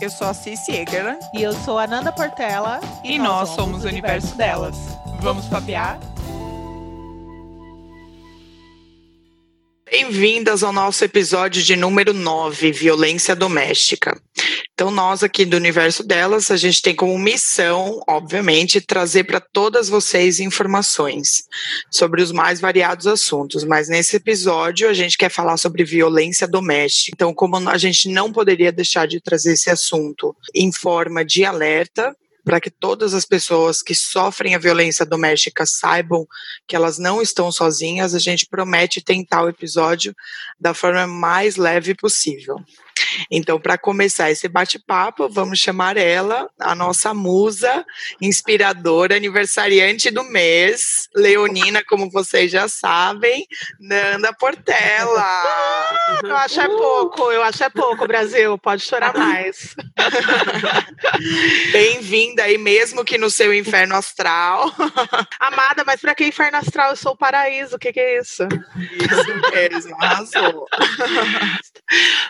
Eu sou a Cici Egerland. E eu sou a Nanda Portela. E, e nós, nós, somos o universo, universo delas. delas. Vamos papear? Bem-vindas ao nosso episódio de número 9, Violência Doméstica. Então, nós aqui do Universo Delas, a gente tem como missão, obviamente, trazer para todas vocês informações sobre os mais variados assuntos. Mas nesse episódio, a gente quer falar sobre violência doméstica. Então, como a gente não poderia deixar de trazer esse assunto em forma de alerta, para que todas as pessoas que sofrem a violência doméstica saibam que elas não estão sozinhas, a gente promete tentar o episódio da forma mais leve possível. Então, para começar esse bate-papo, vamos chamar ela, a nossa musa inspiradora, aniversariante do mês, Leonina, como vocês já sabem, Nanda Portela. Eu acho é pouco, eu acho é pouco, Brasil, pode chorar mais. Bem-vinda aí, mesmo que no seu inferno astral. Amada, mas para que inferno astral? Eu sou o paraíso, o que, que é isso? Isso mesmo, arrasou.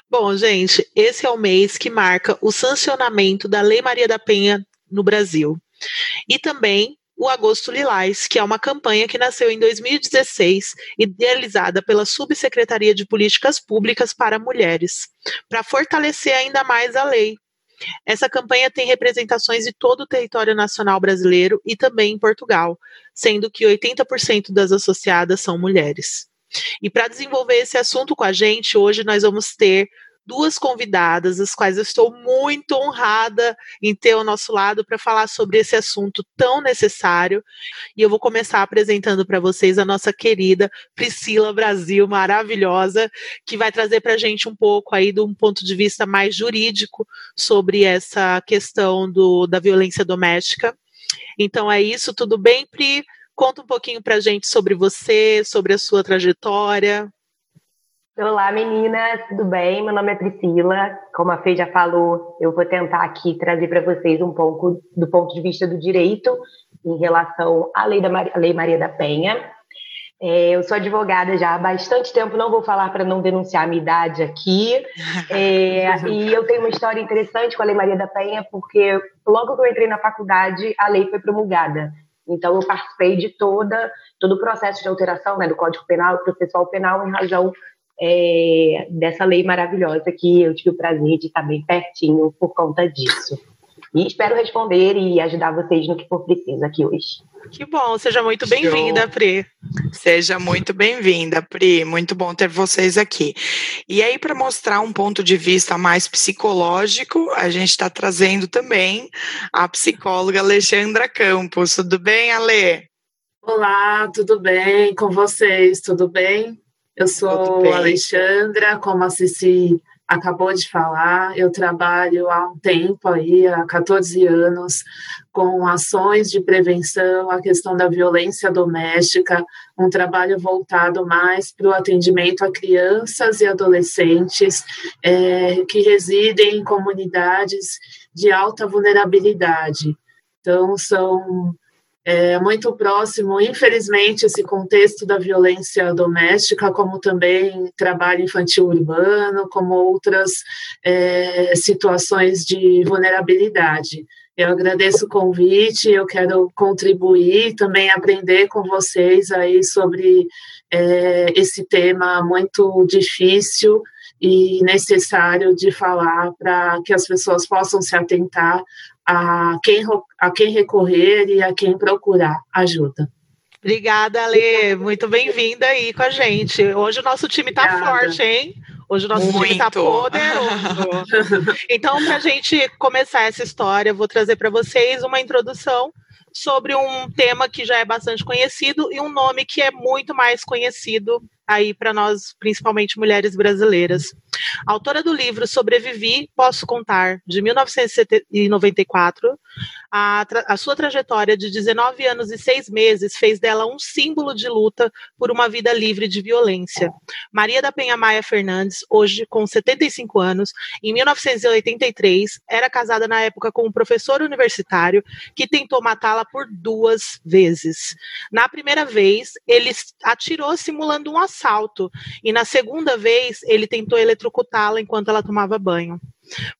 Bom, gente, esse é o mês que marca o sancionamento da Lei Maria da Penha no Brasil. E também o Agosto Lilás, que é uma campanha que nasceu em 2016, idealizada pela Subsecretaria de Políticas Públicas para Mulheres, para fortalecer ainda mais a lei. Essa campanha tem representações de todo o território nacional brasileiro e também em Portugal, sendo que 80% das associadas são mulheres. E para desenvolver esse assunto com a gente, hoje nós vamos ter duas convidadas, as quais eu estou muito honrada em ter ao nosso lado para falar sobre esse assunto tão necessário. E eu vou começar apresentando para vocês a nossa querida Priscila Brasil, maravilhosa, que vai trazer para a gente um pouco aí de um ponto de vista mais jurídico sobre essa questão do, da violência doméstica. Então é isso, tudo bem, Pri? Conta um pouquinho para a gente sobre você, sobre a sua trajetória. Olá, meninas, tudo bem? Meu nome é Priscila. Como a Fê já falou, eu vou tentar aqui trazer para vocês um pouco do ponto de vista do direito em relação à Lei, da Maria, Lei Maria da Penha. É, eu sou advogada já há bastante tempo, não vou falar para não denunciar a minha idade aqui. É, e eu tenho uma história interessante com a Lei Maria da Penha, porque logo que eu entrei na faculdade, a lei foi promulgada. Então, eu participei de toda, todo o processo de alteração né, do Código Penal processual penal em razão é, dessa lei maravilhosa que eu tive o prazer de estar bem pertinho por conta disso. E espero responder e ajudar vocês no que for preciso aqui hoje. Que bom, seja muito bem-vinda, Pri. Seja muito bem-vinda, Pri. Muito bom ter vocês aqui. E aí, para mostrar um ponto de vista mais psicológico, a gente está trazendo também a psicóloga Alexandra Campos. Tudo bem, Ale? Olá, tudo bem com vocês? Tudo bem? Eu sou Alexandra, como a Cici acabou de falar, eu trabalho há um tempo aí, há 14 anos, com ações de prevenção à questão da violência doméstica, um trabalho voltado mais para o atendimento a crianças e adolescentes é, que residem em comunidades de alta vulnerabilidade. Então, são é muito próximo, infelizmente, esse contexto da violência doméstica, como também trabalho infantil urbano, como outras é, situações de vulnerabilidade. Eu agradeço o convite, eu quero contribuir, também aprender com vocês aí sobre é, esse tema muito difícil e necessário de falar para que as pessoas possam se atentar a quem, a quem recorrer e a quem procurar ajuda. Obrigada, Ale. Muito bem-vinda aí com a gente. Hoje o nosso time está forte, hein? Hoje o nosso Muito. time está poderoso. então, para a gente começar essa história, eu vou trazer para vocês uma introdução sobre um tema que já é bastante conhecido e um nome que é muito mais conhecido aí para nós, principalmente mulheres brasileiras. Autora do livro Sobrevivi, Posso Contar, de 1994, a, a, sua trajetória de 19 anos e 6 meses fez dela um símbolo de luta por uma vida livre de violência. Maria da Penha Maia Fernandes, hoje com 75 anos, em 1983, era casada na época com um professor universitário que tentou matá-la por duas vezes. Na primeira vez, ele atirou simulando um assalto e na segunda vez ele tentou eletrocutá-la enquanto ela tomava banho.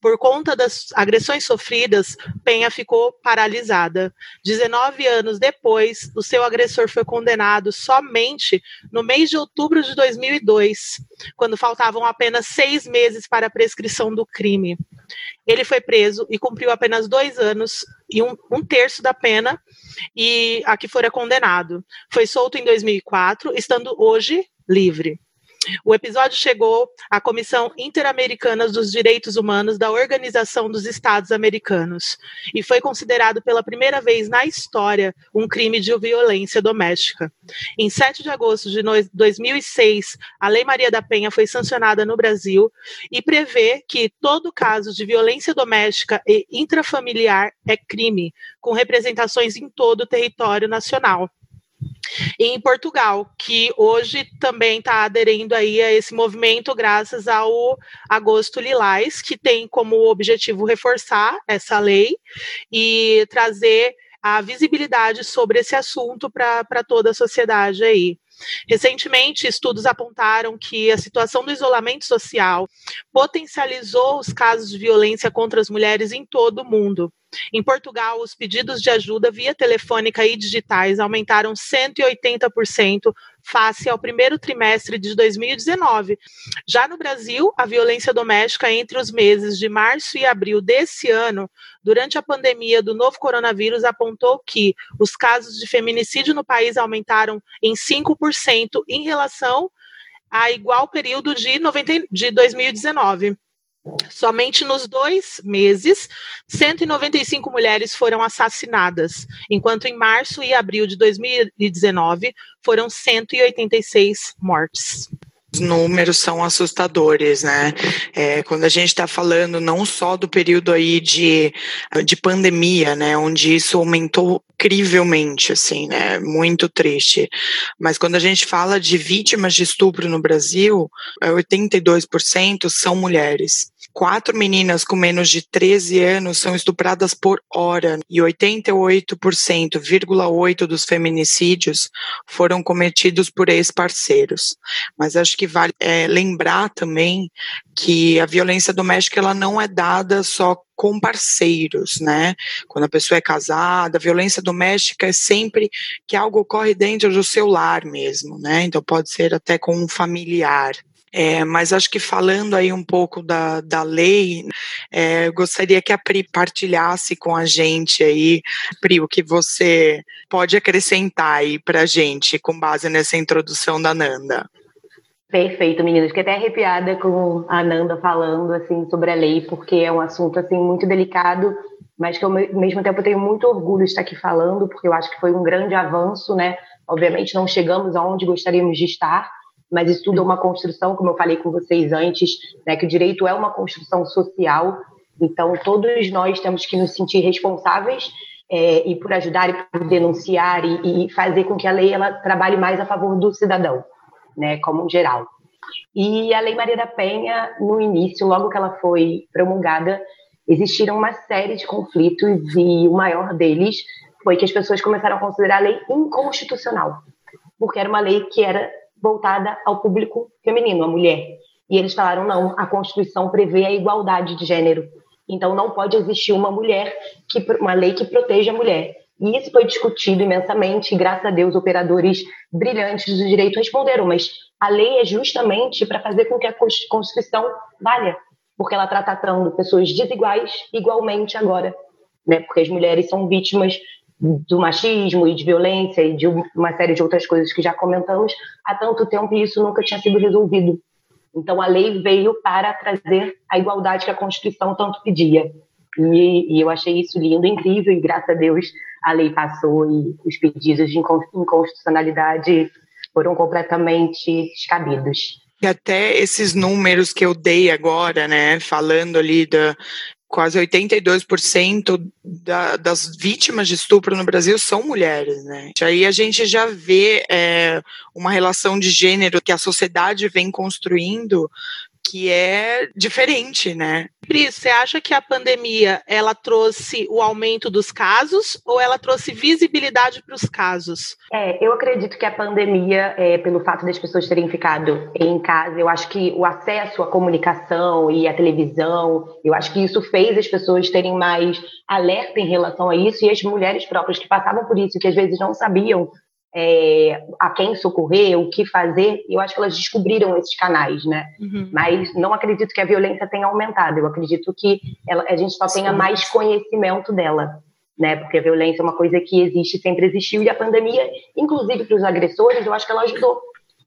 Por conta das agressões sofridas, Penha ficou paralisada. 19 anos depois, o seu agressor foi condenado somente no mês de outubro de 2002, quando faltavam apenas seis meses para a prescrição do crime. Ele foi preso e cumpriu apenas dois anos e um, um terço da pena e a que fora condenado. Foi solto em 2004, estando hoje livre. O episódio chegou à Comissão Interamericana dos Direitos Humanos da Organização dos Estados Americanos e foi considerado pela primeira vez na história um crime de violência doméstica. Em 7 de agosto de 2006, a Lei Maria da Penha foi sancionada no Brasil e prevê que todo caso de violência doméstica e intrafamiliar é crime, com representações em todo o território nacional em Portugal, que hoje também está aderindo aí a esse movimento graças ao Agosto Lilás, que tem como objetivo reforçar essa lei e trazer a visibilidade sobre esse assunto para toda a sociedade aí. Recentemente, estudos apontaram que a situação do isolamento social potencializou os casos de violência contra as mulheres em todo o mundo. Em Portugal, os pedidos de ajuda via telefônica e digitais aumentaram 180% face ao primeiro trimestre de 2019. Já no Brasil, a violência doméstica entre os meses de março e abril desse ano, durante a pandemia do novo coronavírus, apontou que os casos de feminicídio no país aumentaram em 5% em relação a igual período de, 90, de 2019. Somente nos dois meses, 195 mulheres foram assassinadas, enquanto em março e abril de 2019 foram 186 mortes. Os números são assustadores, né? É, quando a gente está falando não só do período aí de, de pandemia, né, onde isso aumentou incrivelmente, assim, né? Muito triste. Mas quando a gente fala de vítimas de estupro no Brasil, 82% é, são mulheres. Quatro meninas com menos de 13 anos são estupradas por hora e 88,8% dos feminicídios foram cometidos por ex-parceiros. Mas acho que vale é, lembrar também que a violência doméstica ela não é dada só com parceiros, né? Quando a pessoa é casada, a violência doméstica é sempre que algo ocorre dentro do seu lar mesmo, né? Então pode ser até com um familiar. É, mas acho que falando aí um pouco da, da lei, é, gostaria que a Pri partilhasse com a gente aí, Pri, o que você pode acrescentar aí para a gente com base nessa introdução da Nanda. Perfeito, meninas. Fiquei até arrepiada com a Nanda falando assim sobre a lei, porque é um assunto assim muito delicado, mas que ao mesmo tempo eu tenho muito orgulho de estar aqui falando, porque eu acho que foi um grande avanço, né? Obviamente não chegamos aonde gostaríamos de estar, mas isso tudo é uma construção, como eu falei com vocês antes, né, que o direito é uma construção social, então todos nós temos que nos sentir responsáveis é, e por ajudar e por denunciar e, e, fazer com que a lei ela trabalhe mais a favor do cidadão, né, como geral. E a Lei Maria da Penha, no início, logo que ela foi promulgada, existiram uma série de conflitos e o maior deles foi que as pessoas começaram a considerar a lei inconstitucional, porque era uma lei que era voltada ao público feminino, a mulher. E eles falaram: não, a Constituição prevê a igualdade de gênero. Então não pode existir uma mulher, que, uma lei que proteja a mulher. E isso foi discutido imensamente, e graças a Deus, operadores brilhantes do direito responderam, mas a lei é justamente para fazer com que a Constituição valha, porque ela está tratando pessoas desiguais igualmente agora, né? porque as mulheres são vítimas do machismo e de violência e de uma série de outras coisas que já comentamos há tanto tempo e isso nunca tinha sido resolvido. Então a lei veio para trazer a igualdade que a Constituição tanto pedia. E, e eu achei isso lindo, incrível e graças a Deus a lei passou e os pedidos de inconstitucionalidade foram completamente descabidos. E até esses números que eu dei agora, né, falando ali da, quase 82% da, das vítimas de estupro no Brasil são mulheres, né? Aí a gente já vê é, uma relação de gênero que a sociedade vem construindo que é diferente, né? Pri, você acha que a pandemia ela trouxe o aumento dos casos ou ela trouxe visibilidade para os casos? É, eu acredito que a pandemia, é, pelo fato das pessoas terem ficado em casa, eu acho que o acesso à comunicação e à televisão, eu acho que isso fez as pessoas terem mais alerta em relação a isso e as mulheres próprias que passavam por isso, que às vezes não sabiam é, a quem socorrer, o que fazer, eu acho que elas descobriram esses canais, né? Uhum. Mas não acredito que a violência tenha aumentado, eu acredito que ela, a gente só tenha mais conhecimento dela, né? Porque a violência é uma coisa que existe, sempre existiu, e a pandemia, inclusive para os agressores, eu acho que ela ajudou,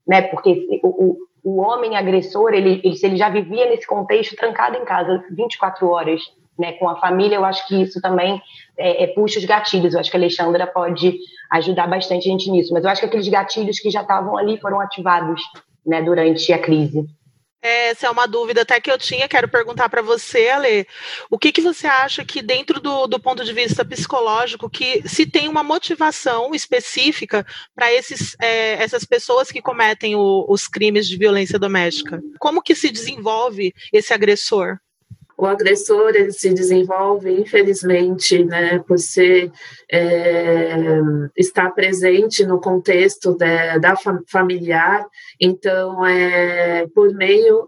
né? Porque o, o, o homem agressor, ele, ele, se ele já vivia nesse contexto trancado em casa 24 horas, né, com a família, eu acho que isso também é, é, puxa os gatilhos. Eu acho que a Alexandra pode ajudar bastante a gente nisso. Mas eu acho que aqueles gatilhos que já estavam ali foram ativados né, durante a crise. Essa é uma dúvida até que eu tinha, quero perguntar para você, Ale. O que, que você acha que, dentro do, do ponto de vista psicológico, que se tem uma motivação específica para é, essas pessoas que cometem o, os crimes de violência doméstica? Como que se desenvolve esse agressor? O agressor ele se desenvolve, infelizmente, né, por ser é, estar presente no contexto de, da familiar, então é por meio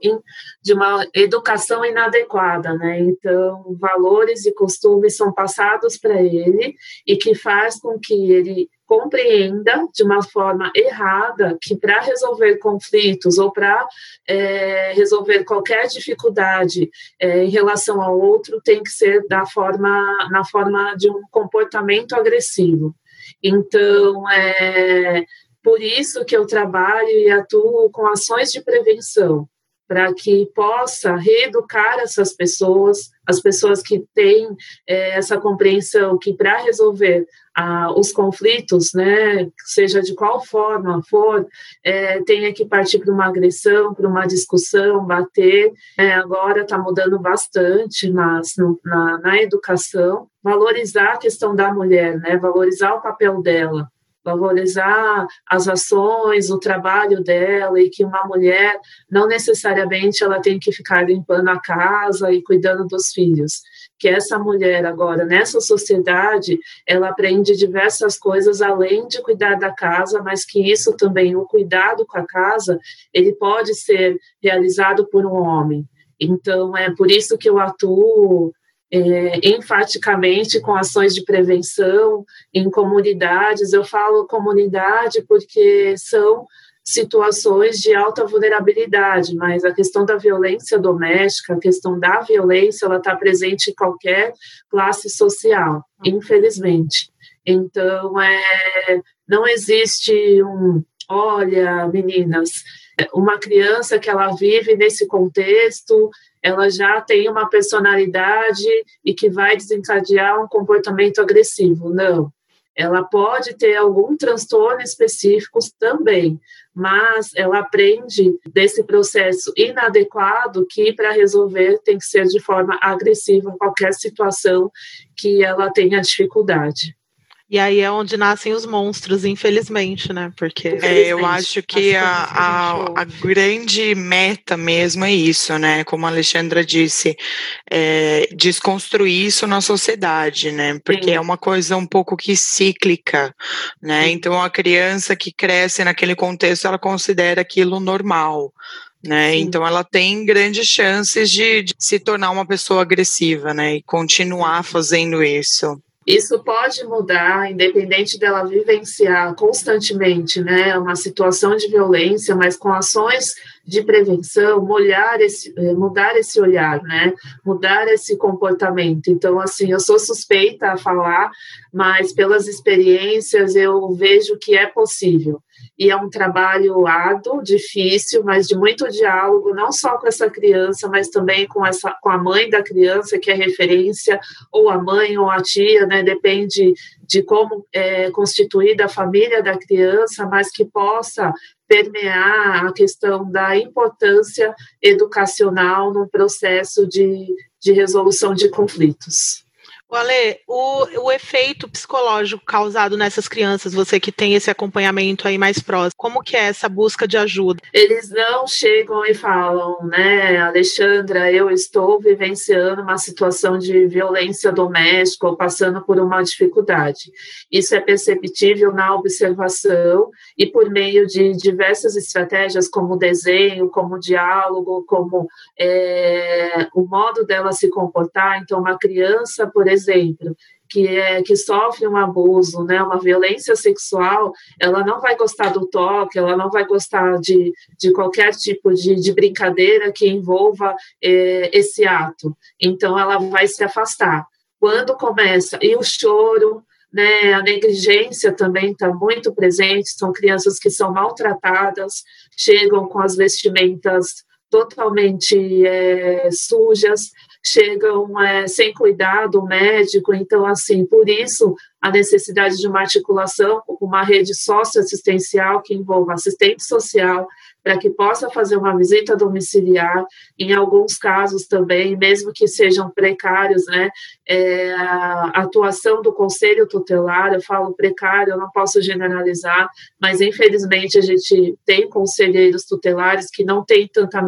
de uma educação inadequada, né? Então valores e costumes são passados para ele e que faz com que ele compreenda de uma forma errada que para resolver conflitos ou para é, resolver qualquer dificuldade é, em relação ao outro tem que ser da forma na forma de um comportamento agressivo. Então é por isso que eu trabalho e atuo com ações de prevenção para que possa reeducar essas pessoas, as pessoas que têm é, essa compreensão que para resolver ah, os conflitos, né, seja de qual forma for, é, tenha que partir para uma agressão, para uma discussão, bater. É, agora está mudando bastante, mas no, na, na educação, valorizar a questão da mulher, né, valorizar o papel dela valorizar as ações, o trabalho dela e que uma mulher não necessariamente ela tem que ficar limpando a casa e cuidando dos filhos. Que essa mulher agora nessa sociedade, ela aprende diversas coisas além de cuidar da casa, mas que isso também o cuidado com a casa, ele pode ser realizado por um homem. Então é por isso que eu atuo é, enfaticamente com ações de prevenção em comunidades. Eu falo comunidade porque são situações de alta vulnerabilidade, mas a questão da violência doméstica, a questão da violência, ela está presente em qualquer classe social, infelizmente. Então, é, não existe um, olha, meninas, uma criança que ela vive nesse contexto, ela já tem uma personalidade e que vai desencadear um comportamento agressivo. Não. Ela pode ter algum transtorno específico também, mas ela aprende desse processo inadequado que, para resolver, tem que ser de forma agressiva qualquer situação que ela tenha dificuldade. E aí é onde nascem os monstros, infelizmente, né? Porque é, eu acho que a, a, a, grande meta mesmo é isso, né? Como a Alexandra disse, é desconstruir isso na sociedade, né? Porque Sim. é uma coisa um pouco que cíclica, né? Sim. Então a criança que cresce naquele contexto, ela considera aquilo normal. Né? Então ela tem grandes chances de, de se tornar uma pessoa agressiva, né? E continuar fazendo isso. Isso pode mudar, independente dela vivenciar constantemente né, uma situação de violência, mas com ações de prevenção, molhar esse, eh, mudar esse olhar, né, mudar esse comportamento. Então, assim, eu sou suspeita a falar, mas pelas experiências eu vejo que é possível. E é um trabalho árduo, difícil, mas de muito diálogo, não só com essa criança, mas também com, essa, com a mãe da criança, que é referência, ou a mãe ou a tia, né, depende de como é constituída a família da criança, mas que possa permear a questão da importância educacional no processo de, de resolução de conflitos. Ale, o, o efeito psicológico causado nessas crianças, você que tem esse acompanhamento aí mais próximo, como que é essa busca de ajuda? Eles não chegam e falam, né, Alexandra, eu estou vivenciando uma situação de violência doméstica ou passando por uma dificuldade. Isso é perceptível na observação e por meio de diversas estratégias, como desenho, como diálogo, como é, o modo dela se comportar. Então, uma criança, por exemplo, que, é, que sofre um abuso, né, uma violência sexual, ela não vai gostar do toque, ela não vai gostar de, de qualquer tipo de, de brincadeira que envolva é, esse ato. Então, ela vai se afastar. Quando começa, e o choro, né, a negligência também está muito presente, são crianças que são maltratadas, chegam com as vestimentas totalmente é, sujas, chegam é, sem cuidado médico, então, assim, por isso a necessidade de uma articulação, uma rede socioassistencial que envolva assistente social, para que possa fazer uma visita domiciliar, em alguns casos também, mesmo que sejam precários, né, é, a atuação do conselho tutelar, eu falo precário, eu não posso generalizar, mas infelizmente a gente tem conselheiros tutelares que não têm tanta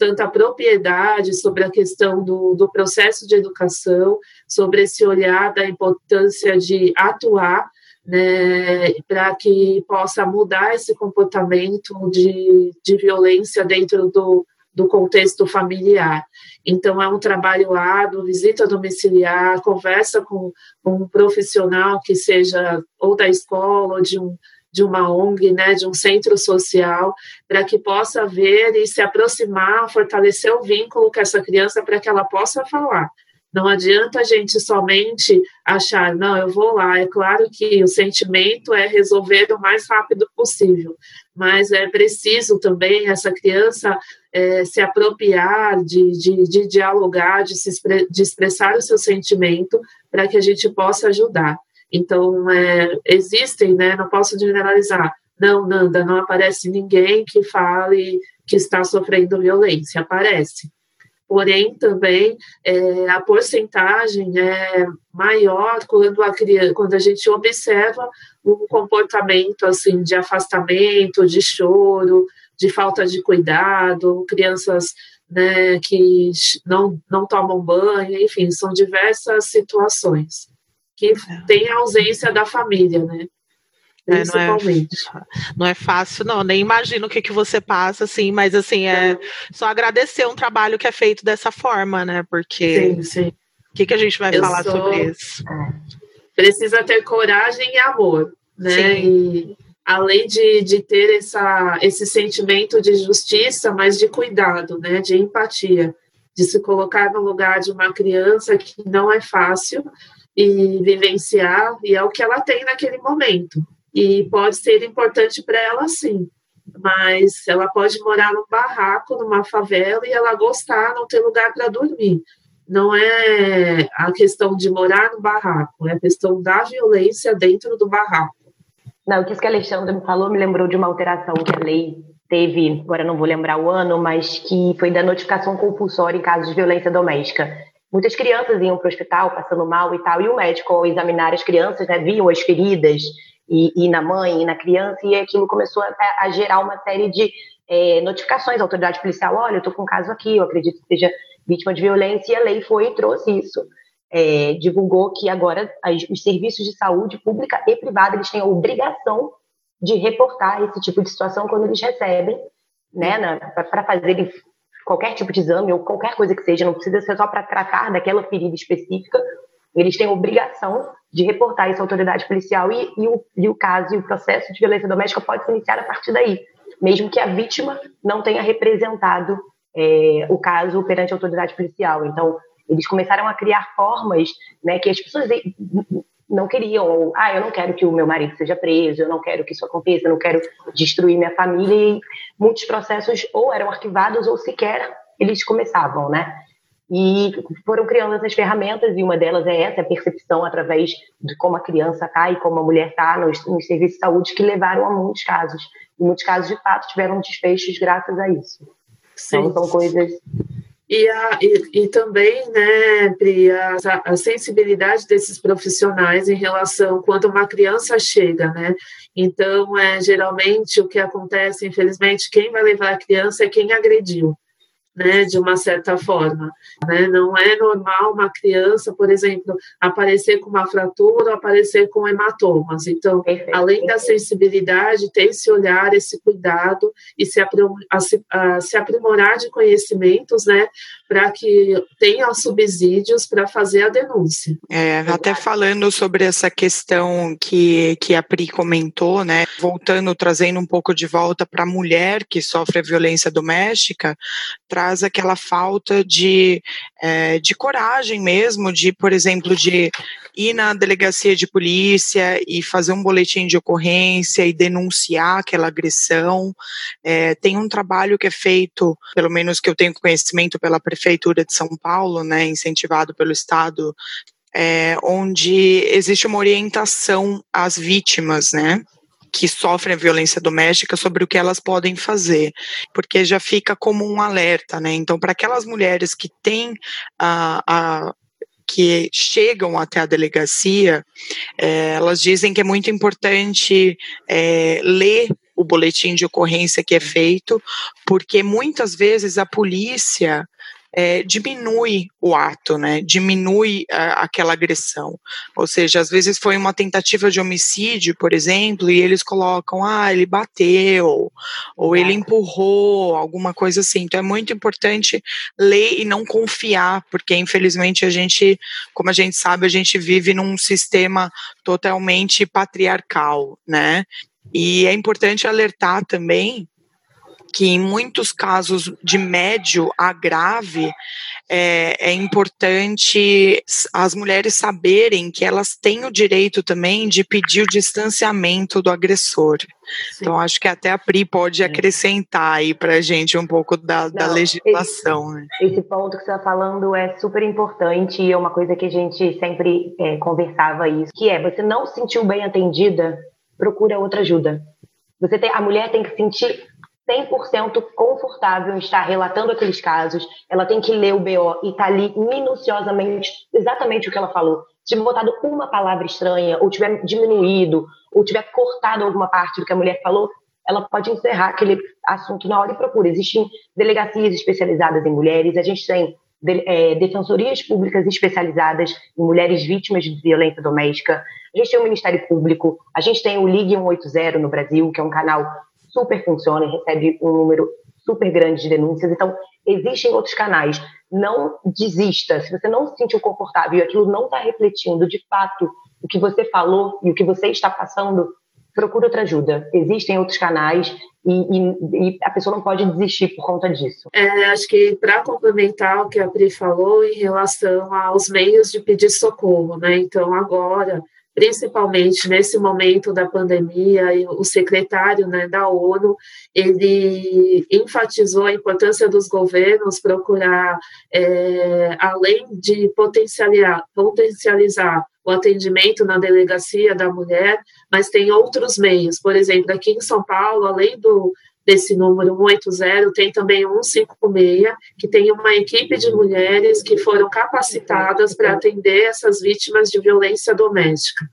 tanta propriedade sobre a questão do, do processo de educação, sobre esse olhar da importância de atuar né, para que possa mudar esse comportamento de, de violência dentro do, do contexto familiar. Então, é um trabalho árduo, visita domiciliar, conversa com, com um profissional que seja ou da escola ou de um, de uma ONG, né, de um centro social, para que possa ver e se aproximar, fortalecer o vínculo com essa criança para que ela possa falar. Não adianta a gente somente achar, não, eu vou lá. É claro que o sentimento é resolver o mais rápido possível, mas é preciso também essa criança é, se apropriar de, de, de dialogar, de, se, de expressar o seu sentimento para que a gente possa ajudar. Então, é, existem, né, não posso generalizar, não, Nanda, não aparece ninguém que fale que está sofrendo violência, aparece. Porém, também é, a porcentagem é maior quando a, criança, quando a gente observa um comportamento assim de afastamento, de choro, de falta de cuidado, crianças né, que não, não tomam banho, enfim, são diversas situações que é. tem a ausência da família, né? É, não, é, não é fácil, não. Nem imagino o que, que você passa, assim, mas assim, é, é. só agradecer um trabalho que é feito dessa forma, né? Porque sim, sim. o que, que a gente vai Eu falar sou... sobre isso? Precisa ter coragem e amor, né? Sim. E além de, de ter essa, esse sentimento de justiça, mas de cuidado, né? De empatia, de se colocar no lugar de uma criança que não é fácil, e vivenciar, e é o que ela tem naquele momento. E pode ser importante para ela, sim, mas ela pode morar num barraco, numa favela, e ela gostar, não ter lugar para dormir. Não é a questão de morar no barraco, é a questão da violência dentro do barraco. Não, o que que a Alexandra me falou me lembrou de uma alteração que a lei teve, agora não vou lembrar o ano, mas que foi da notificação compulsória em casos de violência doméstica muitas crianças iam para o hospital passando mal e tal, e o médico, ao examinar as crianças, né, viam as feridas e, e, na mãe e na criança, e aquilo começou a, a gerar uma série de é, notificações à autoridade policial: olha, eu estou com um caso aqui, eu acredito que seja vítima de violência, e a lei foi e trouxe isso. É, divulgou que agora as, os serviços de saúde pública e privada eles têm a obrigação de reportar esse tipo de situação quando eles recebem, né, para fazer qualquer tipo de exame ou qualquer coisa que seja, não precisa ser só para tratar daquela ferida específica, eles têm obrigação de reportar isso à autoridade policial e, e, o, e o caso e o processo de violência doméstica pode se iniciar a partir daí, mesmo que a vítima não tenha representado é, o caso perante a autoridade policial. Então, eles começaram a criar formas né, que as pessoas não queriam, ou, ah, eu não quero que o meu marido seja preso, eu não quero que isso aconteça, eu não quero destruir minha família, e muitos processos ou eram arquivados ou sequer eles começavam, né? E foram criando essas ferramentas, e uma delas é essa, a percepção através de como a criança está e como a mulher está nos, nos, serviços de saúde, que levaram a muitos casos. E muitos casos, de fato, tiveram desfechos graças a isso. Sim. Então, são coisas E, a, e, e, também, né, Pri, a, a, sensibilidade desses profissionais em relação quando uma criança chega, né? Então, é, geralmente o que acontece, infelizmente, quem vai levar a criança é quem agrediu né, de uma certa forma. Né? Não é normal uma criança, por exemplo, aparecer com uma fratura ou aparecer com hematomas. Então, Perfeito. além da sensibilidade, ter esse olhar, esse cuidado e se, se aprimorar de conhecimentos, né, para que tenha subsídios para fazer a denúncia. É, até falando sobre essa questão que, que a Pri comentou, né, voltando, trazendo um pouco de volta para a mulher que sofre a violência doméstica, traz aquela falta de, é, de coragem mesmo, de, por exemplo, de ir na delegacia de polícia e fazer um boletim de ocorrência e denunciar aquela agressão. É, tem um trabalho que é feito, pelo menos que eu tenho conhecimento pela Prefeitura de São Paulo, né, incentivado pelo Estado, é, onde existe uma orientação às vítimas, né? que sofrem violência doméstica sobre o que elas podem fazer, porque já fica como um alerta, né? Então, para aquelas mulheres que têm a, a que chegam até a delegacia, é, elas dizem que é muito importante é, ler o boletim de ocorrência que é feito, porque muitas vezes a polícia é, diminui o ato, né? Diminui a, aquela agressão. Ou seja, às vezes foi uma tentativa de homicídio, por exemplo, e eles colocam, ah, ele bateu, ou ele empurrou, alguma coisa assim. Então é muito importante ler e não confiar, porque infelizmente a gente, como a gente sabe, a gente vive num sistema totalmente patriarcal, né? E é importante alertar também que em muitos casos de médio a grave é, é, importante as mulheres saberem que elas têm o direito também de pedir o distanciamento do agressor. Sim. Então acho que até a Pri pode acrescentar aí para a gente um pouco da, Não, da legislação. Esse, né? esse, ponto que você está falando é super importante e é uma coisa que a gente sempre é, conversava isso, que é você não se sentiu bem atendida, procura outra ajuda. Você tem, a mulher tem que sentir 100% confortável em estar relatando aqueles casos, ela tem que ler o BO e tá ali minuciosamente exatamente o que ela falou. Se tiver botado uma palavra estranha, ou tiver diminuído, ou tiver cortado alguma parte do que a mulher falou, ela pode encerrar aquele assunto na hora e procura. Existem delegacias especializadas em mulheres, a gente tem de, é, defensorias públicas especializadas em mulheres vítimas de violência doméstica, a gente tem o Ministério Público, a gente tem o Ligue 180 no Brasil, que é um canal super funciona e recebe um número super grande de denúncias. Então, existem outros canais. Não desista. Se você não se sentiu confortável e aquilo não está refletindo de fato o que você falou e o que você está passando, procure outra ajuda. Existem outros canais e, e, e, a pessoa não pode desistir por conta disso. É, acho que para complementar o que a Pri falou em relação aos meios de pedir socorro, né? Então agora principalmente nesse momento da pandemia, o secretário né, da ONU, ele enfatizou a importância dos governos procurar, é, além de potencializar, potencializar o atendimento na delegacia da mulher, mas tem outros meios. Por exemplo, aqui em São Paulo, além do desse número 180, tem também o 156, que tem uma equipe de mulheres que foram capacitadas para atender essas vítimas de violência doméstica.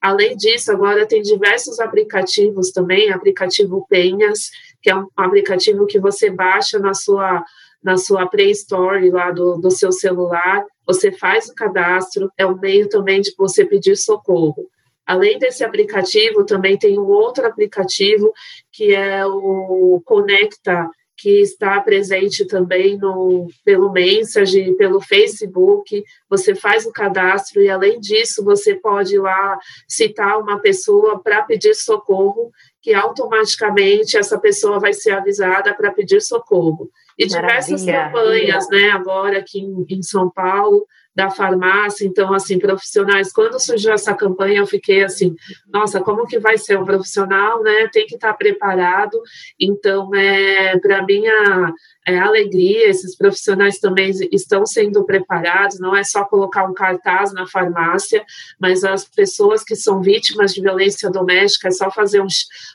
Além disso, agora tem diversos aplicativos também, aplicativo Penhas, que é um aplicativo que você baixa na sua na sua Play Store lá do, do seu celular, você faz o cadastro, é um meio também de você pedir socorro. Além desse aplicativo, também tem um outro aplicativo que é o Conecta, que está presente também no, pelo Message, pelo Facebook. Você faz o cadastro e, além disso, você pode ir lá citar uma pessoa para pedir socorro, que automaticamente essa pessoa vai ser avisada para pedir socorro. E Maravilha. diversas campanhas, né, agora aqui em, em São Paulo, da farmácia. Então, assim, profissionais, quando surgiu essa campanha, eu fiquei assim, nossa, como que vai ser? O profissional, né, tem que estar preparado. Então, é, para mim, a, é, alegria, esses profissionais também estão sendo preparados, não é só colocar um cartaz na farmácia, mas as pessoas que são vítimas de violência doméstica, é só fazer um,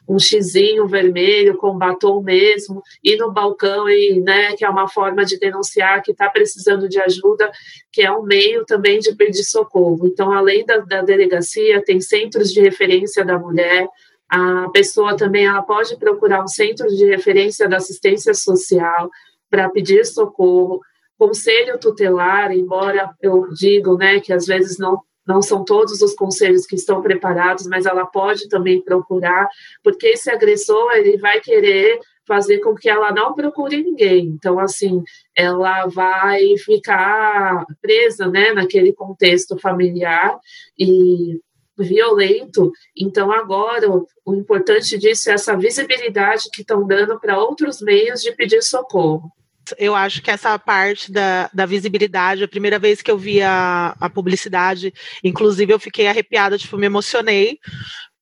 um xizinho vermelho com batom mesmo, ir no balcão, e, né, que é uma forma de denunciar que está precisando de ajuda, que é um meio também de pedir socorro. Então, além da, da delegacia, tem centros de referência da mulher, a pessoa também ela pode procurar um centro de referência da assistência social para pedir socorro. Conselho tutelar, embora eu diga né, que às vezes não, não são todos os conselhos que estão preparados, mas ela pode também procurar, porque esse agressor ele vai querer fazer com que ela não procure ninguém. Então, assim, ela vai ficar presa, né, naquele contexto familiar e violento. Então, agora, o importante disso é essa visibilidade que estão dando para outros meios de pedir socorro. Eu acho que essa parte da, da visibilidade, a primeira vez que eu vi a, a publicidade, inclusive eu fiquei arrepiada, tipo, me emocionei,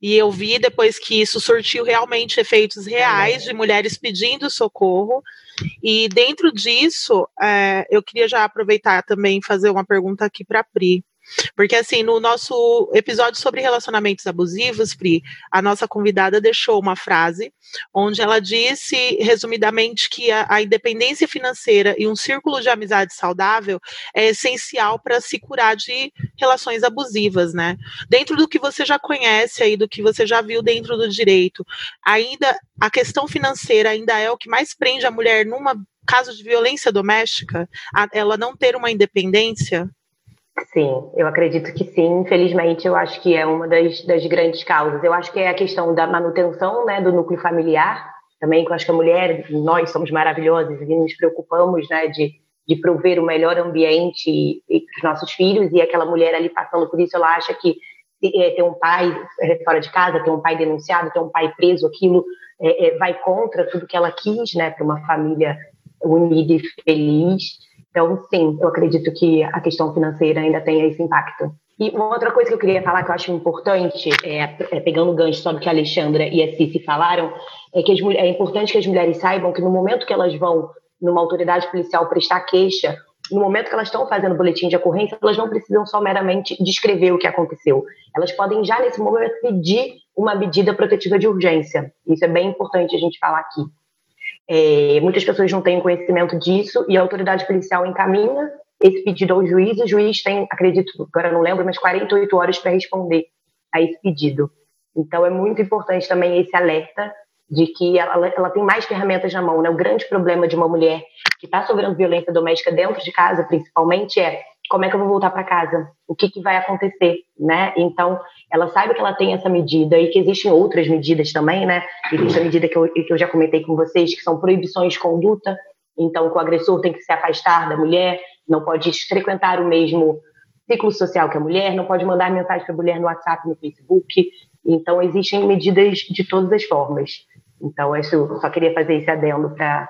e eu vi depois que isso surtiu realmente efeitos reais de mulheres pedindo socorro. E dentro disso, é, eu queria já aproveitar também fazer uma pergunta aqui para a Pri. Porque, assim, no nosso episódio sobre relacionamentos abusivos, Pri, a nossa convidada deixou uma frase onde ela disse, resumidamente, que a, a independência financeira e um círculo de amizade saudável é essencial para se curar de relações abusivas, né? Dentro do que você já conhece aí, do que você já viu dentro do direito, ainda a questão financeira ainda é o que mais prende a mulher numa caso de violência doméstica, ela não ter uma independência? Sim, eu acredito que sim. Infelizmente, eu acho que é uma das, das grandes causas. Eu acho que é a questão da manutenção né, do núcleo familiar, também que eu acho que a mulher, nós somos maravilhosas e nos preocupamos né, de, de prover o melhor ambiente para os nossos filhos, e aquela mulher ali passando por isso, ela acha que é, ter um pai fora de casa, ter um pai denunciado, ter um pai preso, aquilo é, é vai contra tudo que ela quis né, para uma família unida e feliz. Então, sim, eu acredito que a questão financeira ainda tem esse impacto. E uma outra coisa que eu queria falar que eu acho importante, é, é pegando o gancho sobre o que a Alexandra e a Cici falaram, é que as, é importante que as mulheres saibam que no momento que elas vão numa autoridade policial prestar queixa, no momento que elas estão fazendo boletim de ocorrência, elas não precisam só meramente descrever o que aconteceu. Elas podem já nesse momento pedir uma medida protetiva de urgência. Isso é bem importante a gente falar aqui. É, muitas pessoas não têm conhecimento disso e a autoridade policial encaminha esse pedido ao juiz. O juiz tem, acredito, agora não lembro, mas 48 horas para responder a esse pedido. Então é muito importante também esse alerta de que ela, ela tem mais ferramentas na mão. Né? O grande problema de uma mulher que está sofrendo violência doméstica dentro de casa, principalmente, é como é que eu vou voltar para casa? O que, que vai acontecer, né? Então, ela sabe que ela tem essa medida e que existem outras medidas também, né? Existe a medida que eu, que eu já comentei com vocês, que são proibições de conduta. Então, o agressor tem que se afastar da mulher, não pode frequentar o mesmo ciclo social que a mulher, não pode mandar mensagem para a mulher no WhatsApp, no Facebook. Então, existem medidas de todas as formas. Então, eu só queria fazer esse adendo para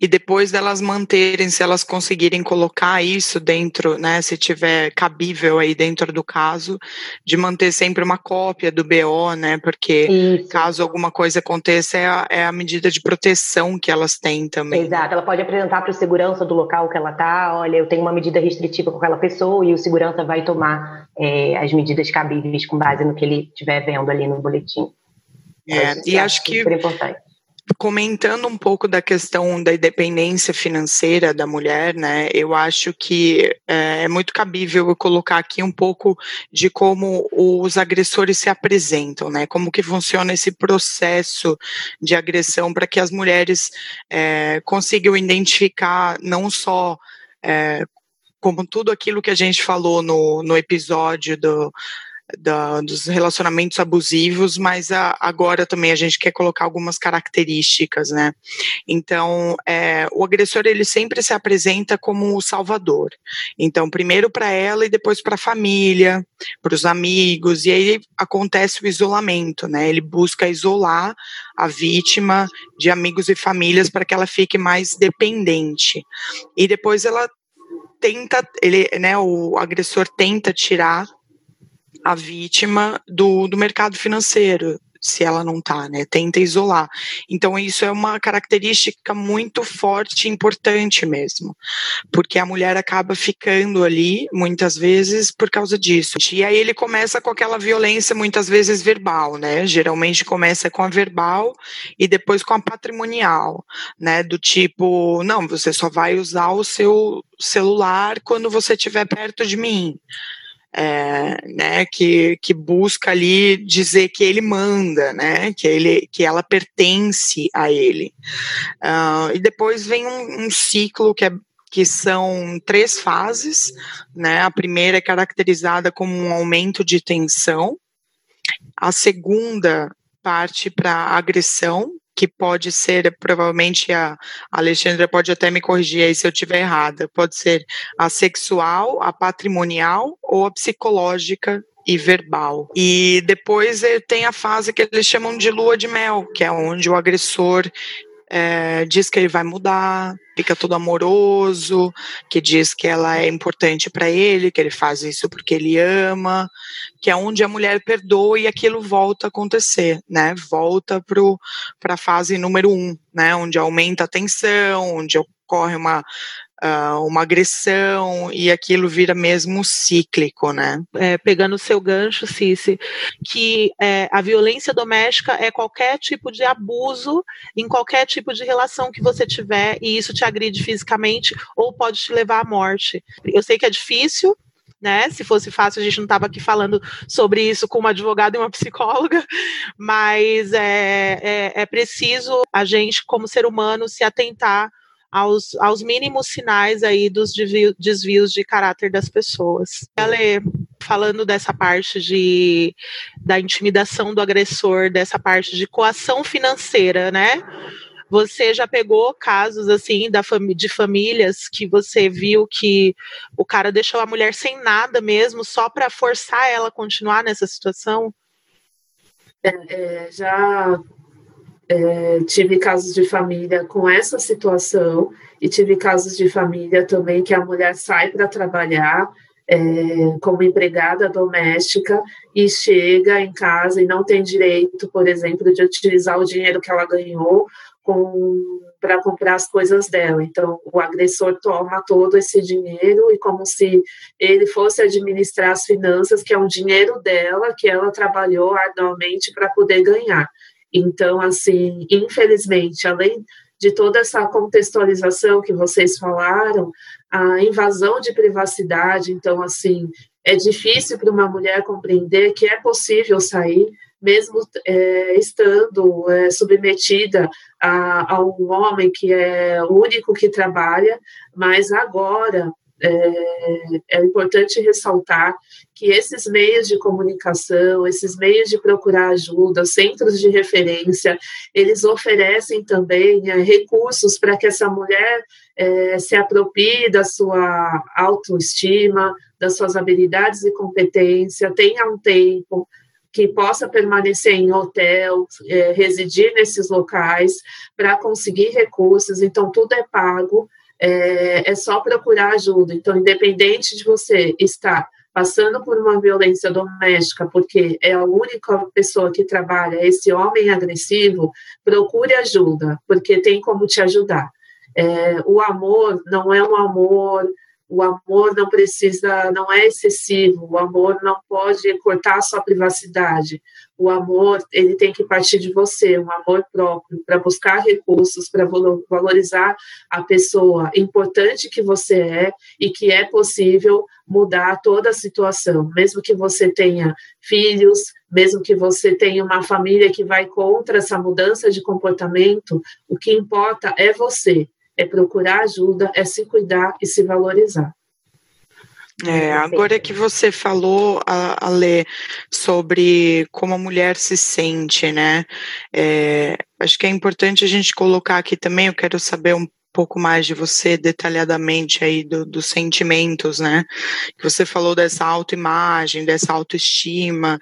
e depois delas manterem, se elas conseguirem colocar isso dentro, né, se tiver cabível aí dentro do caso, de manter sempre uma cópia do BO, né, porque isso. caso alguma coisa aconteça, é a, é a, medida de proteção que elas têm também. Exato, ela pode apresentar para o segurança do local que ela está, olha, eu tenho uma medida restritiva com aquela pessoa e o segurança vai tomar é, as medidas cabíveis com base no que ele estiver vendo ali no boletim. É, e acho que importante comentando um pouco da questão da independência financeira da mulher, né, eu acho que é, é, muito cabível eu colocar aqui um pouco de como os agressores se apresentam, né, como que funciona esse processo de agressão para que as mulheres é, consigam identificar não só é, como tudo aquilo que a gente falou no, no episódio do da, dos relacionamentos abusivos, mas a, agora também a gente quer colocar algumas características, né? Então, é, o agressor ele sempre se apresenta como o salvador. Então, primeiro para ela e depois para a família, para os amigos, e aí acontece o isolamento, né? Ele busca isolar a vítima de amigos e famílias para que ela fique mais dependente. E depois ela tenta, ele, né, o agressor tenta tirar a vítima do, do mercado financeiro, se ela não está, né? Tenta isolar. Então, isso é uma característica muito forte e importante mesmo, porque a mulher acaba ficando ali, muitas vezes, por causa disso. E aí ele começa com aquela violência, muitas vezes verbal, né? Geralmente começa com a verbal e depois com a patrimonial, né? Do tipo, não, você só vai usar o seu celular quando você estiver perto de mim é, né, que, que busca ali dizer que ele manda, né, que, ele, que ela pertence a ele. Uh, e depois vem um, um ciclo que é que são três fases, né? A primeira é caracterizada como um aumento de tensão, a segunda parte para agressão, que pode ser, provavelmente a Alexandra pode até me corrigir aí se eu estiver errada, pode ser a sexual, a patrimonial ou a psicológica e verbal. E depois eh, tem a fase que eles chamam de lua de mel, que é onde o agressor é, diz que ele vai mudar, fica todo amoroso, que diz que ela é importante para ele, que ele faz isso porque ele ama, que é onde a mulher perdoa e aquilo volta a acontecer, né? Volta para a fase número um, né? Onde aumenta a tensão, onde ocorre uma uh, uma agressão e aquilo vira mesmo cíclico, né? É, pegando o seu gancho, Cici, que é, a violência doméstica é qualquer tipo de abuso em qualquer tipo de relação que você tiver e isso te agride fisicamente ou pode te levar à morte. Eu sei que é difícil, né? Se fosse fácil, a gente não estava aqui falando sobre isso com uma advogada e uma psicóloga, mas é, é, é preciso a gente, como ser humano, se atentar aos, aos mínimos sinais aí dos desvio, desvios de caráter das pessoas. Ale, falando dessa parte de, da intimidação do agressor, dessa parte de coação financeira, né? Você já pegou casos assim da fami de famílias que você viu que o cara deixou a mulher sem nada mesmo, só para forçar ela a continuar nessa situação? É, é, já é, tive casos de família com essa situação e tive casos de família também que a mulher sai para trabalhar é, como empregada doméstica e chega em casa e não tem direito, por exemplo, de utilizar o dinheiro que ela ganhou para comprar as coisas dela. Então, o agressor toma todo esse dinheiro e como se ele fosse administrar as finanças, que é um dinheiro dela que ela trabalhou arduamente para poder ganhar. Então, assim, infelizmente, além de toda essa contextualização que vocês falaram, a invasão de privacidade, então, assim, é difícil para uma mulher compreender que é possível sair, mesmo é, estando é, submetida a, a um homem que é o único que trabalha, mas agora é, é, importante ressaltar que esses meios de comunicação, esses meios de procurar ajuda, centros de referência, eles oferecem também é, recursos para que essa mulher é, se aproprie da sua autoestima, das suas habilidades e competência, tenha um tempo que possa permanecer em hotel, é, residir nesses locais para conseguir recursos. Então, tudo é pago é, é só procurar ajuda. Então, independente de você estar passando por uma violência doméstica, porque é a única pessoa que trabalha, esse homem agressivo, procure ajuda, porque tem como te ajudar. É, o amor não é um amor o amor não precisa, não é excessivo, o amor não pode cortar a sua privacidade. O amor, ele tem que partir de você, um amor próprio, para buscar recursos, para valorizar a pessoa importante que você é e que é possível mudar toda a situação, mesmo que você tenha filhos, mesmo que você tenha uma família que vai contra essa mudança de comportamento, o que importa é você é procurar ajuda, é se cuidar e se valorizar. É, agora que você falou, Ale, sobre como a mulher se sente, né? É, acho que é importante a gente colocar aqui também, eu quero saber um pouco mais de você detalhadamente aí do, dos sentimentos, né? Que você falou dessa autoimagem, dessa autoestima,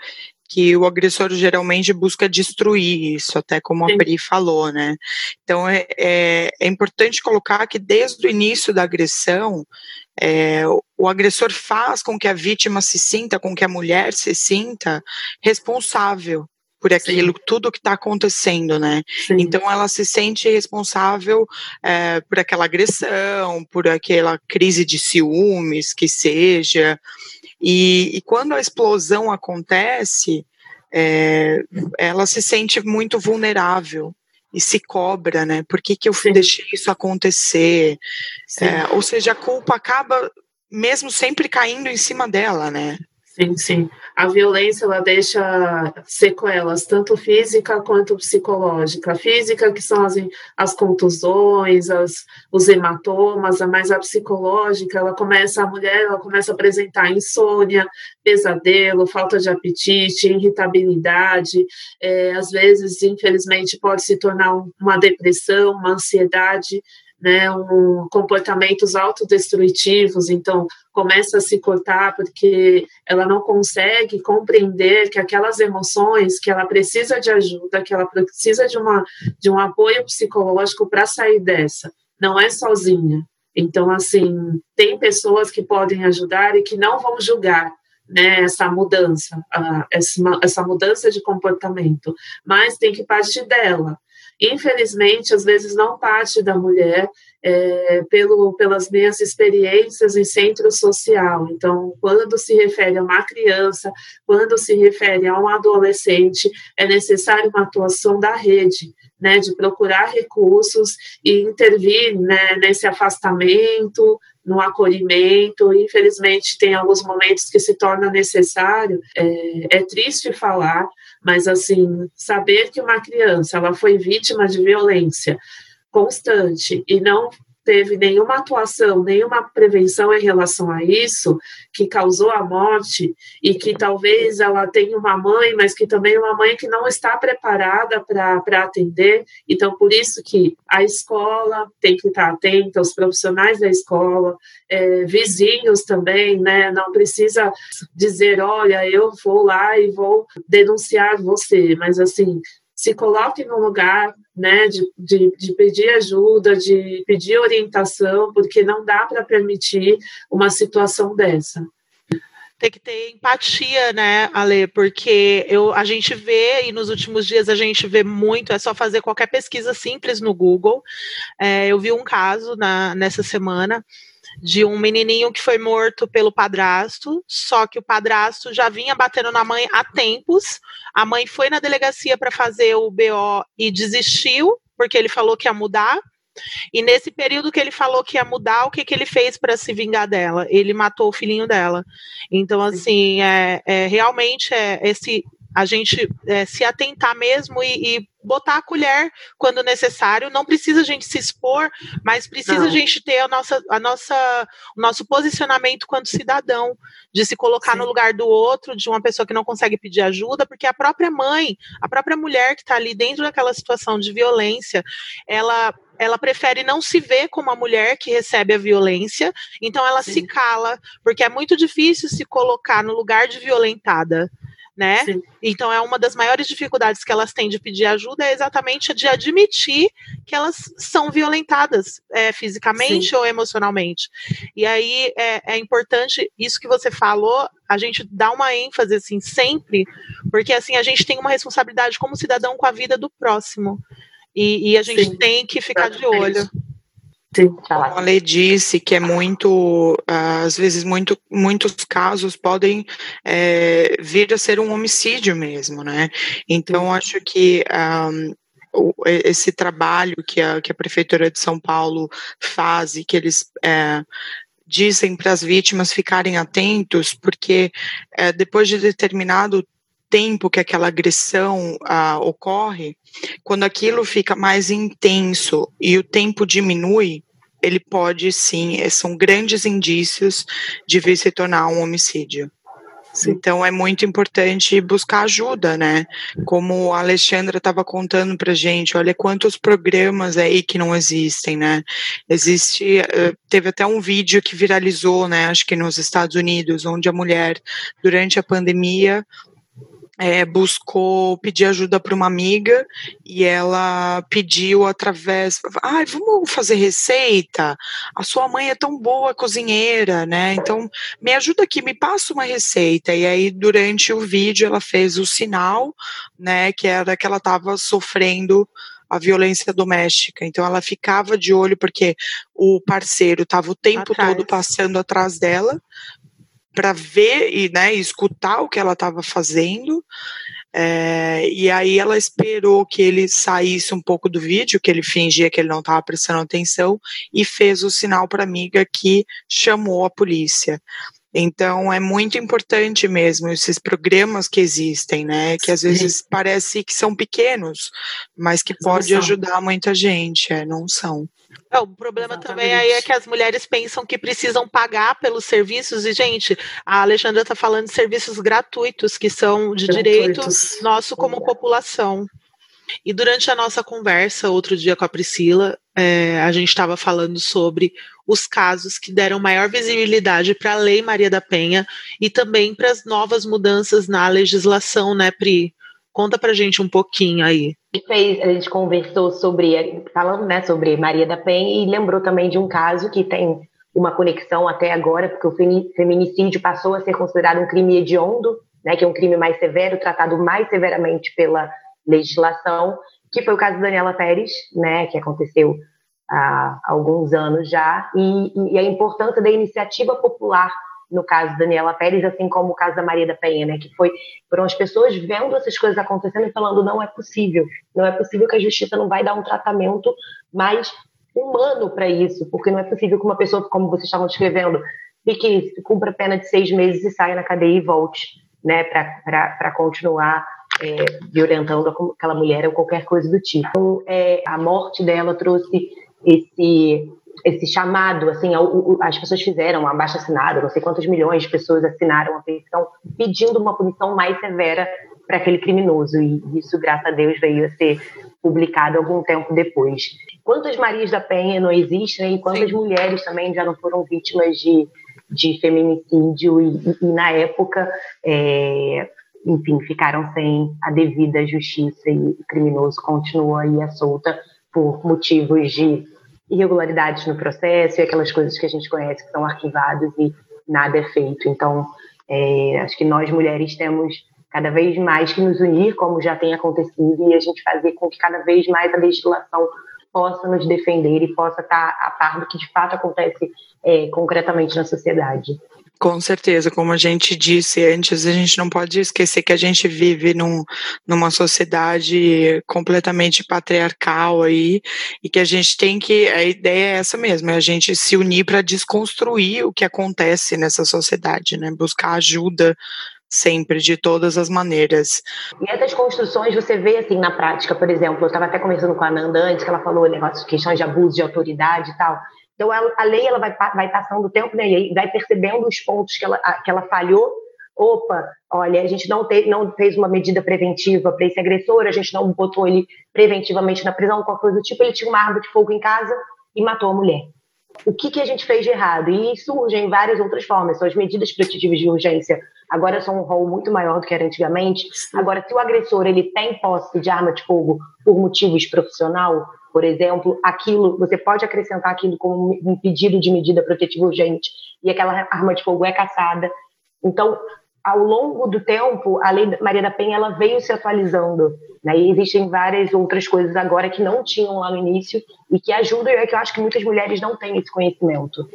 que o agressor geralmente busca destruir isso, até como a Pri falou, né? Então é, é, é importante colocar que desde o início da agressão, é, o agressor faz com que a vítima se sinta, com que a mulher se sinta responsável por aquilo, Sim. tudo que está acontecendo, né? Sim. Então ela se sente responsável é, por aquela agressão, por aquela crise de ciúmes que seja. E, e quando a explosão acontece, é, ela se sente muito vulnerável e se cobra, né? Por que, que eu Sim. deixei isso acontecer? É, ou seja, a culpa acaba mesmo sempre caindo em cima dela, né? Sim, sim. A violência ela deixa sequelas, tanto física quanto psicológica. A física, que são as, as contusões, as, os hematomas, mas a psicológica, ela começa, a mulher ela começa a apresentar insônia, pesadelo, falta de apetite, irritabilidade, é, às vezes, infelizmente, pode se tornar uma depressão, uma ansiedade né, um, comportamentos autodestrutivos, então começa a se cortar porque ela não consegue compreender que aquelas emoções, que ela precisa de ajuda, que ela precisa de, uma, de um apoio psicológico para sair dessa, não é sozinha. Então, assim, tem pessoas que podem ajudar e que não vão julgar, né, essa mudança, essa mudança de comportamento, mas tem que partir dela. Infelizmente, às vezes não parte da mulher é, pelo, pelas minhas experiências em centro social. Então, quando se refere a uma criança, quando se refere a um adolescente, é necessário uma atuação da rede, né, de procurar recursos e intervir né, nesse afastamento, no acolhimento. Infelizmente, tem alguns momentos que se torna necessário. É, é triste falar, mas assim saber que uma criança ela foi vítima de violência constante e não teve nenhuma atuação, nenhuma prevenção em relação a isso, que causou a morte, e que talvez ela tenha uma mãe, mas que também é uma mãe que não está preparada para atender. Então, por isso que a escola tem que estar atenta, os profissionais da escola, é, vizinhos também, né? Não precisa dizer, olha, eu vou lá e vou denunciar você, mas assim, se coloque no lugar né, de, de, de, pedir ajuda, de pedir orientação, porque não dá para permitir uma situação dessa. Tem que ter empatia, né, Ale? Porque eu, a gente vê, e nos últimos dias a gente vê muito, é só fazer qualquer pesquisa simples no Google. É, eu vi um caso na, nessa semana de um menininho que foi morto pelo padrasto, só que o padrasto já vinha batendo na mãe há tempos. A mãe foi na delegacia para fazer o BO e desistiu, porque ele falou que ia mudar. E nesse período que ele falou que ia mudar, o que, que ele fez para se vingar dela? Ele matou o filhinho dela. Então, assim, é, é realmente é esse a gente é, se atentar mesmo e, e, botar a colher quando necessário. Não precisa a gente se expor, mas precisa Não. a gente ter a nossa, a nossa, o nosso posicionamento quanto cidadão, de se colocar Sim. no lugar do outro, de uma pessoa que não consegue pedir ajuda, porque a própria mãe, a própria mulher que está ali dentro daquela situação de violência, ela ela prefere não se ver como a mulher que recebe a violência, então ela Sim. se cala, porque é muito difícil se colocar no lugar de violentada né? Sim. Então é uma das maiores dificuldades que elas têm de pedir ajuda é exatamente de admitir que elas são violentadas é, fisicamente Sim. ou emocionalmente. E aí é, é, importante isso que você falou, a gente dá uma ênfase assim sempre, porque assim a gente tem uma responsabilidade como cidadão com a vida do próximo. E, e a gente Sim. tem que ficar de olho. Sim, a lei disse que é muito, às vezes, muito, muitos casos podem é, vir a ser um homicídio mesmo, né? Então, acho que um, esse trabalho que a, que a Prefeitura de São Paulo faz e que eles é, dizem para as vítimas ficarem atentos, porque é, depois de determinado tempo que aquela agressão uh, ocorre, quando aquilo fica mais intenso e o tempo diminui, ele pode sim, eh, são grandes indícios de vir se tornar um homicídio. Sim. Então é muito importante buscar ajuda, né? Como a Alexandra estava contando para gente, olha quantos programas aí que não existem, né? Existe, eh, teve até um vídeo que viralizou, né? Acho que nos Estados Unidos, onde a mulher durante a pandemia é, buscou pedir ajuda para uma amiga e ela pediu através, ai, ah, vamos fazer receita. A sua mãe é tão boa cozinheira, né? Então me ajuda aqui, me passa uma receita. E aí durante o vídeo ela fez o sinal, né? Que era que ela estava sofrendo a violência doméstica. Então ela ficava de olho porque o parceiro estava o tempo atrás. todo passando atrás dela para ver e né, escutar o que ela estava fazendo. É, e aí ela esperou que ele saísse um pouco do vídeo, que ele fingia que ele não estava prestando atenção, e fez o sinal para a amiga que chamou a polícia. Então é muito importante mesmo esses programas que existem, né? Que às vezes parece que são pequenos, mas que pode ajudar muita gente, é, não são. É, o problema Exatamente. também aí é que as mulheres pensam que precisam pagar pelos serviços, e, gente, a Alexandra está falando de serviços gratuitos, que são de gratuitos. direito nosso como população. E durante a nossa conversa, outro dia com a Priscila, é, a gente estava falando sobre os casos que deram maior visibilidade para a Lei Maria da Penha e também para as novas mudanças na legislação, né, Pri? Conta para gente um pouquinho aí. Fez, a gente conversou sobre, falando né, sobre Maria da Penha e lembrou também de um caso que tem uma conexão até agora, porque o feminicídio passou a ser considerado um crime hediondo, né, que é um crime mais severo, tratado mais severamente pela legislação, que foi o caso da Daniela Pérez, né, que aconteceu há alguns anos já, e, e, a importância da iniciativa popular no caso da Daniela Pérez, assim como o caso da Maria da Penha, né, que foi foram as pessoas vendo essas coisas acontecendo e falando não é possível, não é possível que a justiça não vai dar um tratamento mais humano para isso, porque não é possível que uma pessoa, como vocês estavam descrevendo, fique cumpra pena de seis meses e saia na cadeia e volte, né, para continuar é, violentando aquela mulher ou qualquer coisa do tipo. Então, é, a morte dela trouxe esse esse chamado, assim, as pessoas fizeram uma baixa assinada, não sei quantos milhões de pessoas assinaram a petição pedindo uma punição mais severa para aquele criminoso, e isso, graças a Deus, veio a ser publicado algum tempo depois. Quantas Marias da Penha não existem e quantas Sim. mulheres também já não foram vítimas de, de feminicídio e, e, e na época é, enfim, ficaram sem a devida justiça e o criminoso continua aí à solta por motivos de irregularidades no processo e aquelas coisas que a gente conhece que são arquivadas e nada é feito. Então, é, acho que nós mulheres temos cada vez mais que nos unir, como já tem acontecido, e a gente fazer com que cada vez mais a legislação possa nos defender e possa estar a par do que de fato acontece é, concretamente na sociedade. Com certeza, como a gente disse antes, a gente não pode esquecer que a gente vive num, numa sociedade completamente patriarcal aí, e que a gente tem que, a ideia é essa mesmo, é a gente se unir para desconstruir o que acontece nessa sociedade, né? Buscar ajuda sempre, de todas as maneiras. E essas construções você vê assim na prática, por exemplo, eu estava até conversando com a Nanda antes, que ela falou negócio de questões de abuso de autoridade e tal. Então, a, a lei ela vai, vai passando o tempo né, e vai percebendo os pontos que ela, que ela falhou. Opa, olha, a gente não, te, não fez uma medida preventiva para esse agressor, a gente não botou ele preventivamente na prisão, qualquer coisa do tipo. Ele tinha uma arma de fogo em casa e matou a mulher. O que, que a gente fez de errado? E surgem várias outras formas. São as medidas protetivas de urgência agora são um rol muito maior do que era antigamente. Agora, se o agressor ele tem posse de arma de fogo por motivos profissional, por exemplo, aquilo, você pode acrescentar aquilo como um pedido de medida protetiva urgente e aquela arma de fogo é caçada. Então, ao longo do tempo, a Lei Maria da Penha ela veio se atualizando. Né? E existem várias outras coisas agora que não tinham lá no início e que ajudam, e é que eu acho que muitas mulheres não têm esse conhecimento.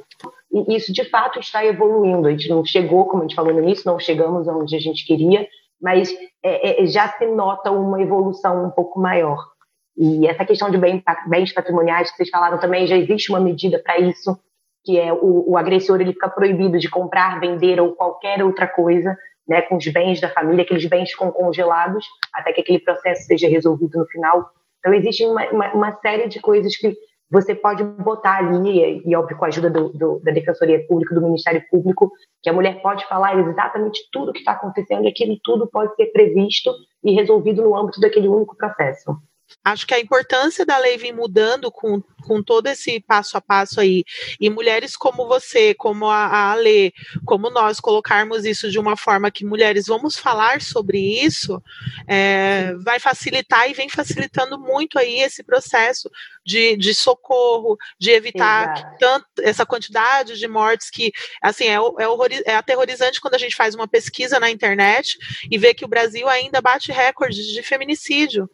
E isso, de fato, está evoluindo. A gente não chegou, como a gente falou no início, não chegamos onde a gente queria, mas é, é, já se nota uma evolução um pouco maior. E essa questão de bens, patrimoniais que vocês falaram também, já existe uma medida para isso, que é o, o, agressor ele fica proibido de comprar, vender ou qualquer outra coisa né, com os bens da família, aqueles bens ficam congelados até que aquele processo seja resolvido no final. Então, existe uma, uma, uma série de coisas que você pode botar ali, e óbvio com a ajuda do, do, da Defensoria Pública, do Ministério Público, que a mulher pode falar exatamente tudo o que está acontecendo e aquilo tudo pode ser previsto e resolvido no âmbito daquele único processo. Acho que a importância da lei vem mudando com, com todo esse passo a passo aí. E mulheres como você, como a, a Ale, como nós colocarmos isso de uma forma que mulheres vamos falar sobre isso, é, vai facilitar e vem facilitando muito aí esse processo de, de socorro, de evitar tanto, essa quantidade de mortes que, assim, é, é, é aterrorizante quando a gente faz uma pesquisa na internet e vê que o Brasil ainda bate recordes de feminicídio.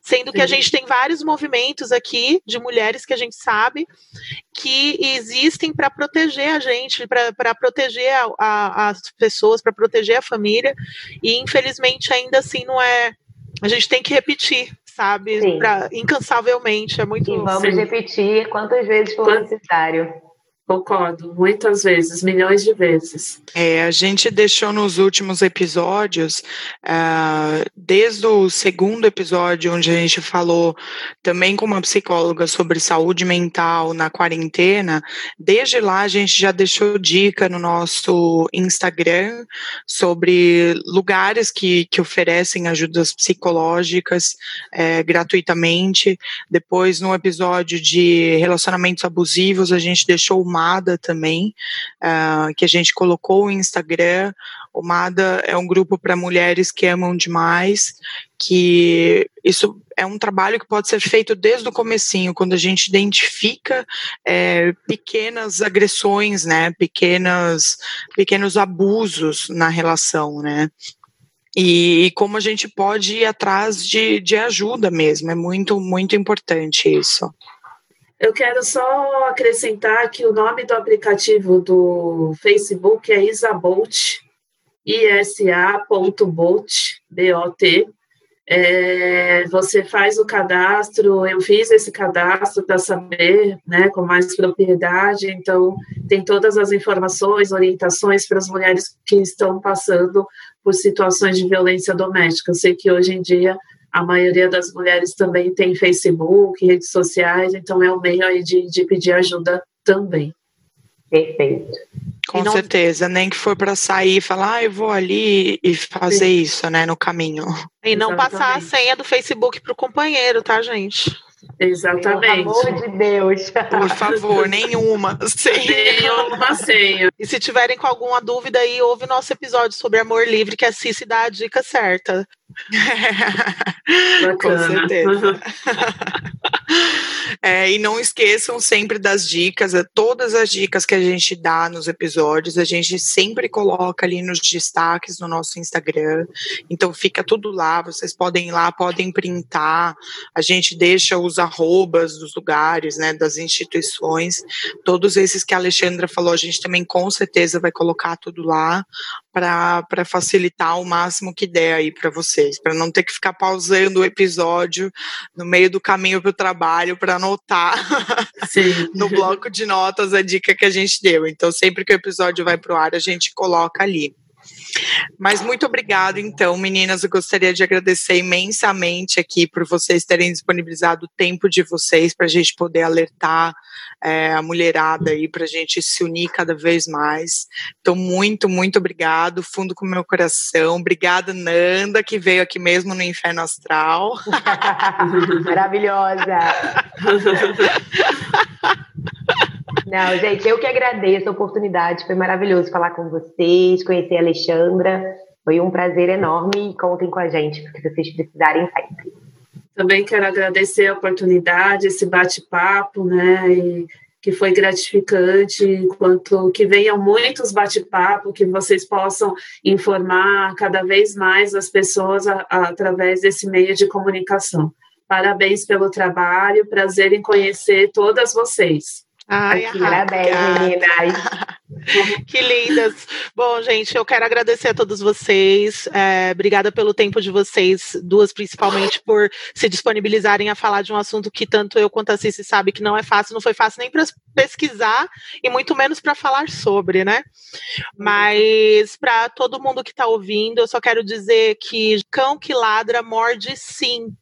Sendo que a gente tem vários movimentos aqui de mulheres que a gente sabe que existem para proteger a gente, para proteger a, a, as pessoas, para proteger a família, e infelizmente ainda assim não é. A gente tem que repetir, sabe? Pra, incansavelmente. É muito. E vamos Sim. repetir quantas vezes for necessário. Concordo, muitas vezes, milhões de vezes. É, a gente deixou nos últimos episódios, uh, desde o segundo episódio, onde a gente falou também com uma psicóloga sobre saúde mental na quarentena, desde lá a gente já deixou dica no nosso Instagram sobre lugares que, que oferecem ajudas psicológicas é, gratuitamente. Depois, no episódio de relacionamentos abusivos, a gente deixou Mada também, uh, que a gente colocou o Instagram. O Mada é um grupo para mulheres que amam demais, que isso é um trabalho que pode ser feito desde o comecinho, quando a gente identifica é, pequenas agressões, né, pequenas, pequenos abusos na relação, né, e, e, como a gente pode ir atrás de, de ajuda mesmo, é muito, muito importante isso. Eu quero só acrescentar que o nome do aplicativo do Facebook é Isabolt, isa.bolt, B-O-T. É, você faz o cadastro, eu fiz esse cadastro para saber né, com mais propriedade, então tem todas as informações, orientações para as mulheres que estão passando por situações de violência doméstica. Eu sei que hoje em dia a maioria das mulheres também tem Facebook, redes sociais, então é um meio aí de, de pedir ajuda também. Perfeito. Com não... certeza, nem que for para sair e falar, ah, eu vou ali e fazer Sim. isso, né, no caminho. E não Exatamente. passar a senha do Facebook para o companheiro, tá, gente? Exatamente. Pelo amor de Deus. Por favor, nenhuma senha. Nenhuma senha. E se tiverem com alguma dúvida aí, ouve nosso episódio sobre amor livre, que a Cici dá a dica certa. Com certeza. É, e não esqueçam sempre das dicas, é, todas as dicas que a gente dá nos episódios, a gente sempre coloca ali nos destaques no nosso Instagram. Então fica tudo lá, vocês podem ir lá, podem printar, a gente deixa os arrobas dos lugares, né, das instituições. Todos esses que a Alexandra falou, a gente também com certeza vai colocar tudo lá para facilitar o máximo que der aí para vocês, para não ter que ficar pausando o episódio no meio do caminho para o trabalho para anotar no bloco de notas a dica que a gente deu. Então, sempre que o episódio vai para o ar, a gente coloca ali. Mas muito obrigado, então, meninas. Eu gostaria de agradecer imensamente aqui por vocês terem disponibilizado o tempo de vocês para a gente poder alertar é, a mulherada aí, para a gente se unir cada vez mais. Então, muito, muito obrigado, fundo com meu coração. Obrigada, Nanda, que veio aqui mesmo no Inferno Astral. Maravilhosa. Não, gente, eu que agradeço a oportunidade, foi maravilhoso falar com vocês, conhecer a Alexandra, foi um prazer enorme contem com a gente, porque vocês precisarem sempre. Também quero agradecer a oportunidade, esse bate-papo, né, e que foi gratificante, quanto que venham muitos bate-papo, que vocês possam informar cada vez mais as pessoas a, a, através desse meio de comunicação. Parabéns pelo trabalho, prazer em conhecer todas vocês. Ai, Parabéns, meninas. que lindas. Bom, gente, eu quero agradecer a todos vocês. É, obrigada pelo tempo de vocês, duas principalmente, por se disponibilizarem a falar de um assunto que tanto eu quanto a Cici sabe que não é fácil, não foi fácil nem para pesquisar e muito menos para falar sobre, né? Mas para todo mundo que está ouvindo, eu só quero dizer que cão que ladra morde sim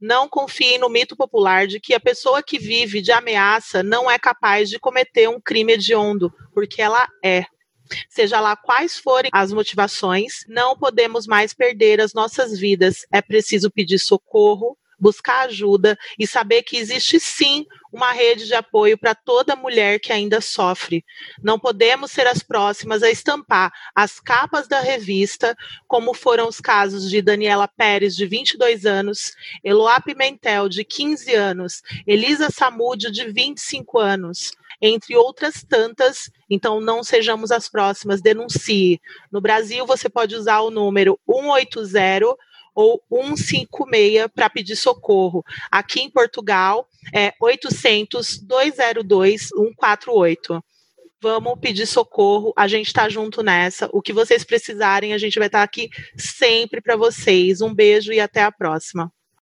não confiem no mito popular de que a pessoa que vive de ameaça não é capaz de cometer um crime hediondo, porque ela é. Seja lá quais forem as motivações, não podemos mais perder as nossas vidas. É preciso pedir socorro, buscar ajuda e saber que existe sim uma rede de apoio para toda mulher que ainda sofre. Não podemos ser as próximas a estampar as capas da revista, como foram os casos de Daniela Pérez, de 22 anos, Eloá Pimentel, de 15 anos, Elisa Samudio, de 25 anos, entre outras tantas. Então, não sejamos as próximas, denuncie. No Brasil, você pode usar o número 180 ou 156 para pedir socorro. Aqui em Portugal é 800 202 148. Vamos pedir socorro, a gente está junto nessa. O que vocês precisarem, a gente vai estar tá aqui sempre para vocês. Um beijo e até a próxima.